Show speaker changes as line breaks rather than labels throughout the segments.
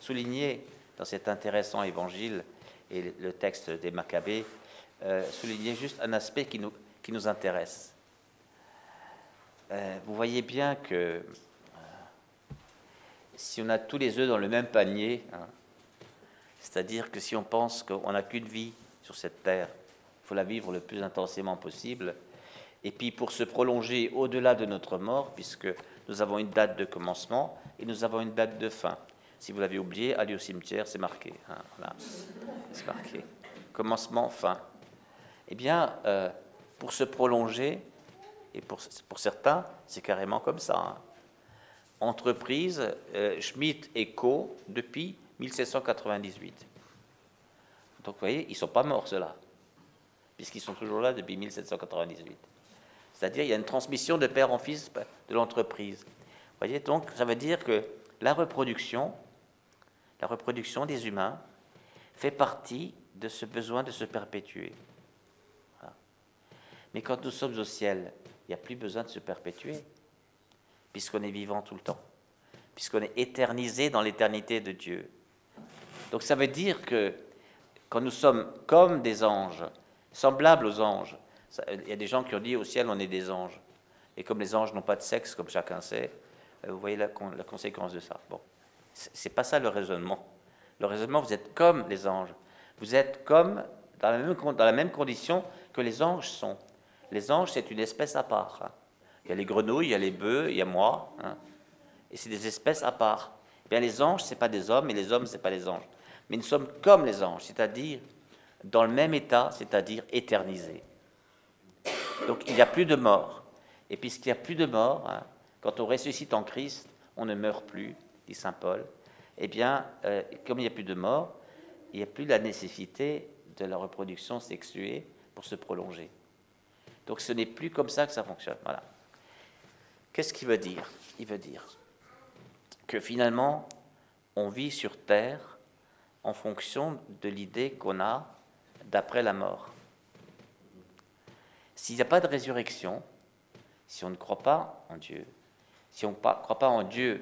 souligner dans cet intéressant évangile et le texte des Maccabées, euh, souligner juste un aspect qui nous, qui nous intéresse. Euh, vous voyez bien que euh, si on a tous les œufs dans le même panier, hein, c'est-à-dire que si on pense qu'on n'a qu'une vie sur cette terre, il faut la vivre le plus intensément possible, et puis pour se prolonger au-delà de notre mort, puisque nous avons une date de commencement et nous avons une date de fin. Si vous l'avez oublié, allez au cimetière, c'est marqué. Hein, c'est marqué. Commencement, fin. Eh bien, euh, pour se prolonger, et pour, pour certains, c'est carrément comme ça. Hein. Entreprise euh, Schmidt et Co. depuis 1798. Donc vous voyez, ils ne sont pas morts, ceux-là, puisqu'ils sont toujours là depuis 1798. C'est-à-dire, il y a une transmission de père en fils de l'entreprise. Vous voyez, donc, ça veut dire que la reproduction, la reproduction des humains, fait partie de ce besoin de se perpétuer. Mais quand nous sommes au ciel, il n'y a plus besoin de se perpétuer, puisqu'on est vivant tout le temps, puisqu'on est éternisé dans l'éternité de Dieu. Donc ça veut dire que quand nous sommes comme des anges, semblables aux anges, il y a des gens qui ont dit au ciel on est des anges. Et comme les anges n'ont pas de sexe, comme chacun sait, euh, vous voyez la, conséquence de ça. Bon, c'est pas ça le raisonnement. Le raisonnement, vous êtes comme les anges. Vous êtes comme dans la même, condition que les anges sont. Les anges, c'est une espèce à part. Hein. Il y a les grenouilles, il y a les bœufs, il y a moi. Hein. et c'est des espèces à part. Eh bien, les anges, ce n'est pas des hommes, et les hommes, ce n'est pas les anges. Mais nous sommes comme les anges, c'est-à-dire dans le même état, c'est-à-dire éternisés. Donc il n'y a plus de mort. Et puisqu'il n'y a plus de mort, hein, quand on ressuscite en Christ, on ne meurt plus, dit Saint Paul. Eh bien, euh, comme il n'y a plus de mort, il n'y a plus la nécessité de la reproduction sexuée pour se prolonger. Donc ce n'est plus comme ça que ça fonctionne. Voilà. Qu'est-ce qu'il veut dire? Il veut dire que finalement, on vit sur Terre en fonction de l'idée qu'on a d'après la mort. S'il n'y a pas de résurrection, si on ne croit pas en Dieu, si on ne croit pas en Dieu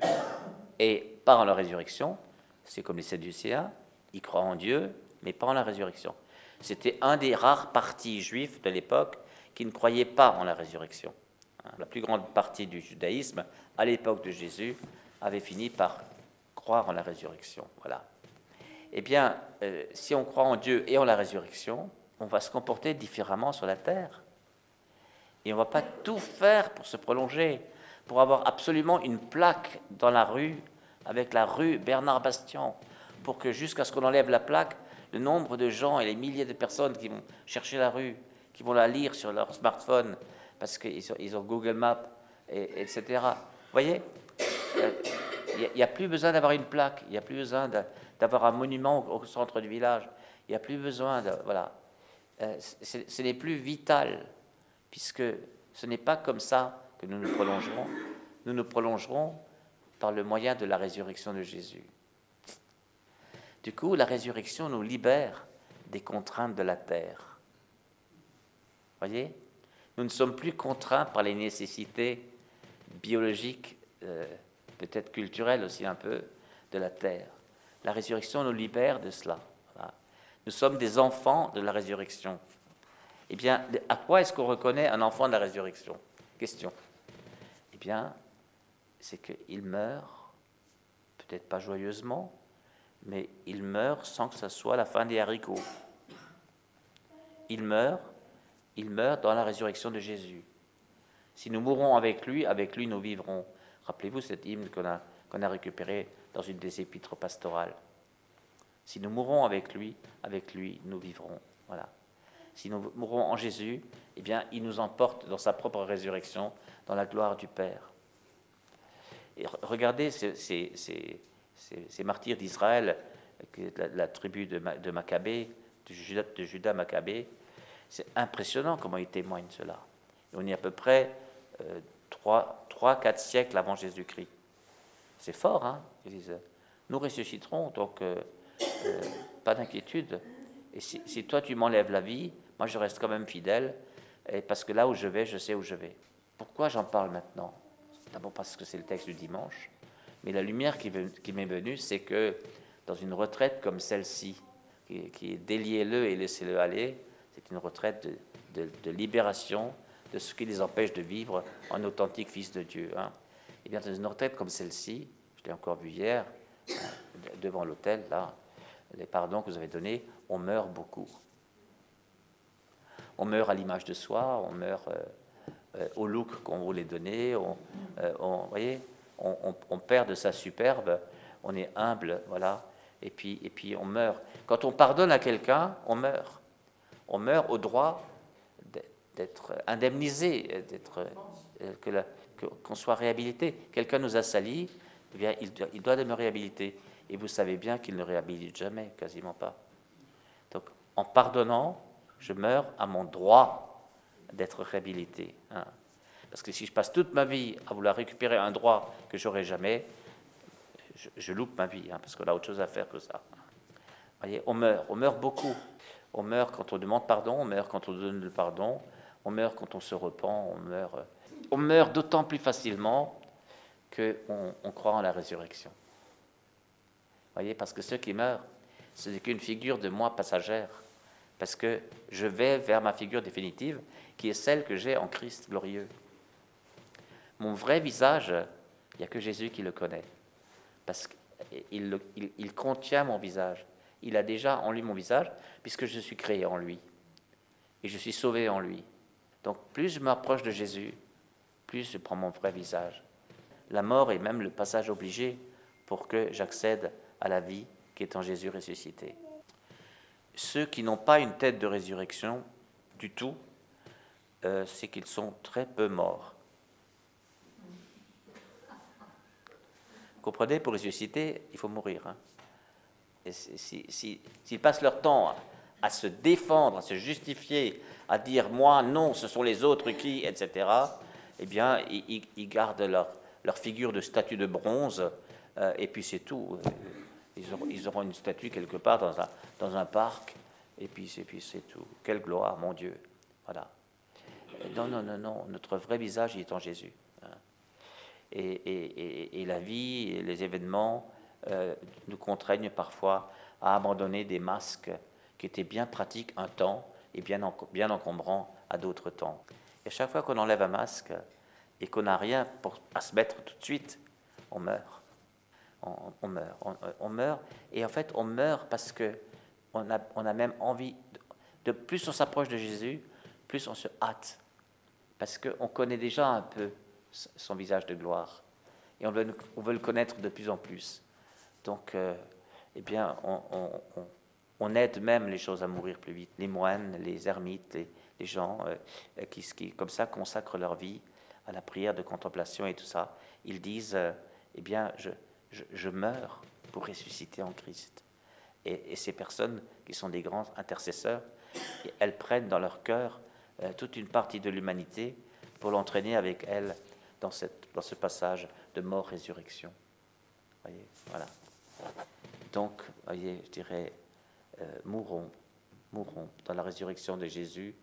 et pas en la résurrection, c'est comme les Sadducéens, ils croient en Dieu, mais pas en la résurrection. C'était un des rares partis juifs de l'époque qui ne croyaient pas en la résurrection. Hein, la plus grande partie du judaïsme, à l'époque de Jésus, avait fini par croire en la résurrection. Voilà. Eh bien, euh, si on croit en Dieu et en la résurrection, on va se comporter différemment sur la terre. Et on ne va pas tout faire pour se prolonger, pour avoir absolument une plaque dans la rue avec la rue Bernard Bastian, pour que jusqu'à ce qu'on enlève la plaque, le nombre de gens et les milliers de personnes qui vont chercher la rue, qui vont la lire sur leur smartphone, parce qu'ils ont, Google Maps, et, etc. Vous voyez euh, Il n'y a, plus besoin d'avoir une plaque, il n'y a plus besoin d'avoir un monument au, centre du village, il n'y a plus besoin de... Voilà. Euh, ce n'est plus vital puisque ce n'est pas comme ça que nous nous prolongerons. Nous nous prolongerons par le moyen de la résurrection de Jésus. Du coup, la résurrection nous libère des contraintes de la terre. Voyez? Nous ne sommes plus contraints par les nécessités biologiques, euh, peut-être culturelles aussi un peu, de la terre. La résurrection nous libère de cela. Nous sommes des enfants de la résurrection. Eh bien, à quoi est-ce qu'on reconnaît un enfant de la résurrection? Question. Eh bien, c'est qu'il meurt, peut-être pas joyeusement, mais il meurt sans que ce soit la fin des haricots. Il meurt, il meurt dans la résurrection de Jésus. Si nous mourons avec lui, avec lui nous vivrons. Rappelez-vous cet hymne qu'on a, qu'on a récupéré dans une des épîtres pastorales. Si nous mourons avec lui, avec lui nous vivrons. Voilà si nous mourons en Jésus, eh bien, il nous emporte dans sa propre résurrection, dans la gloire du Père. Et regardez ces, martyrs d'Israël, la, tribu de, Maccabée, de Judas, Maccabée, c'est impressionnant comment ils témoignent cela. on est à peu près euh, 3, 4 siècles avant Jésus-Christ. C'est fort, hein Ils disent, nous ressusciterons, donc euh, euh, pas d'inquiétude. Et si, toi tu m'enlèves la vie, moi je reste quand même fidèle, parce que là où je vais, je sais où je vais. Pourquoi j'en parle maintenant? D'abord parce que c'est le texte du dimanche, Mais la lumière qui, m'est venue, c'est que dans une retraite comme celle-ci, qui, est déliez-le et laissez-le aller, c'est une retraite de, libération de ce qui les empêche de vivre en authentique fils de Dieu. Hein. Et bien dans une retraite comme celle-ci, je l'ai encore vu hier, hein, devant l'hôtel, là, les pardons que vous avez donnés, on meurt beaucoup. On meurt à l'image de soi, on meurt euh, euh, au look qu'on voulait donner, on, euh, voyez, on, perd de sa superbe, on est humble, voilà, et puis, et puis on meurt. Quand on pardonne à quelqu'un, on meurt. On meurt au droit d'être indemnisé, d'être qu'on soit réhabilité. Quelqu'un nous a sali, eh bien, il, il doit me réhabiliter. Et vous savez bien qu'il ne réhabilite jamais, quasiment pas. Donc, en pardonnant, je meurs à mon droit d'être réhabilité. Hein. Parce que si je passe toute ma vie à vouloir récupérer un droit que j'aurai jamais, je, loupe ma vie, hein, parce qu'on a autre chose à faire que ça. Voyez, on meurt, on meurt beaucoup. On meurt quand on demande pardon, on meurt quand on donne le pardon, on meurt quand on se repent, on meurt, on meurt d'autant plus facilement qu'on on croit en la résurrection voyez, parce que ceux qui meurent, ce n'est qu'une figure de moi passagère, parce que je vais vers ma figure définitive, qui est celle que j'ai en Christ glorieux. Mon vrai visage, il n'y a que Jésus qui le connaît, parce qu'il il, contient mon visage. Il a déjà en lui mon visage, puisque je suis créé en lui, et je suis sauvé en lui. Donc plus je m'approche de Jésus, plus je prends mon vrai visage. La mort est même le passage obligé pour que j'accède à la vie qui est en Jésus ressuscité. Ceux qui n'ont pas une tête de résurrection du tout, euh, c'est qu'ils sont très peu morts. Comprenez, pour ressusciter, il faut mourir. Hein. S'ils passent leur temps à, se défendre, à se justifier, à dire moi, non, ce sont les autres qui, etc., eh bien, ils, gardent leur, figure de statue de bronze, euh, et puis c'est tout. Ils auront, une statue quelque part dans un, dans un parc, et puis, c'est tout. Quelle gloire, mon Dieu. Voilà. Non, non, non, non. Notre vrai visage, est en Jésus. Hein. Et, la vie les événements euh, nous contraignent parfois à abandonner des masques qui étaient bien pratiques un temps et bien, bien encombrants à d'autres temps. Et chaque fois qu'on enlève un masque et qu'on n'a rien pour, à se mettre tout de suite, on meurt on, meurt. On, meurt. Et en fait, on meurt parce que on a, on a même envie, de, plus on s'approche de Jésus, plus on se hâte. Parce qu'on connaît déjà un peu son visage de gloire. Et on veut, on veut le connaître de plus en plus. Donc, euh, eh bien, on, aide même les choses à mourir plus vite. Les moines, les ermites, les, gens euh, qui, qui, comme ça, consacrent leur vie à la prière de contemplation et tout ça, ils disent, euh, eh bien, je, je, meurs pour ressusciter en Christ. Et, ces personnes qui sont des grands intercesseurs, elles prennent dans leur cœur euh, toute une partie de l'humanité pour l'entraîner avec elles dans, ce passage de mort-résurrection. Voyez, voilà. Donc, voyez, je dirais, euh, mourons, mourons dans la résurrection de Jésus,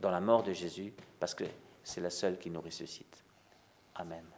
dans la mort de Jésus, parce que c'est la seule qui nous ressuscite. Amen.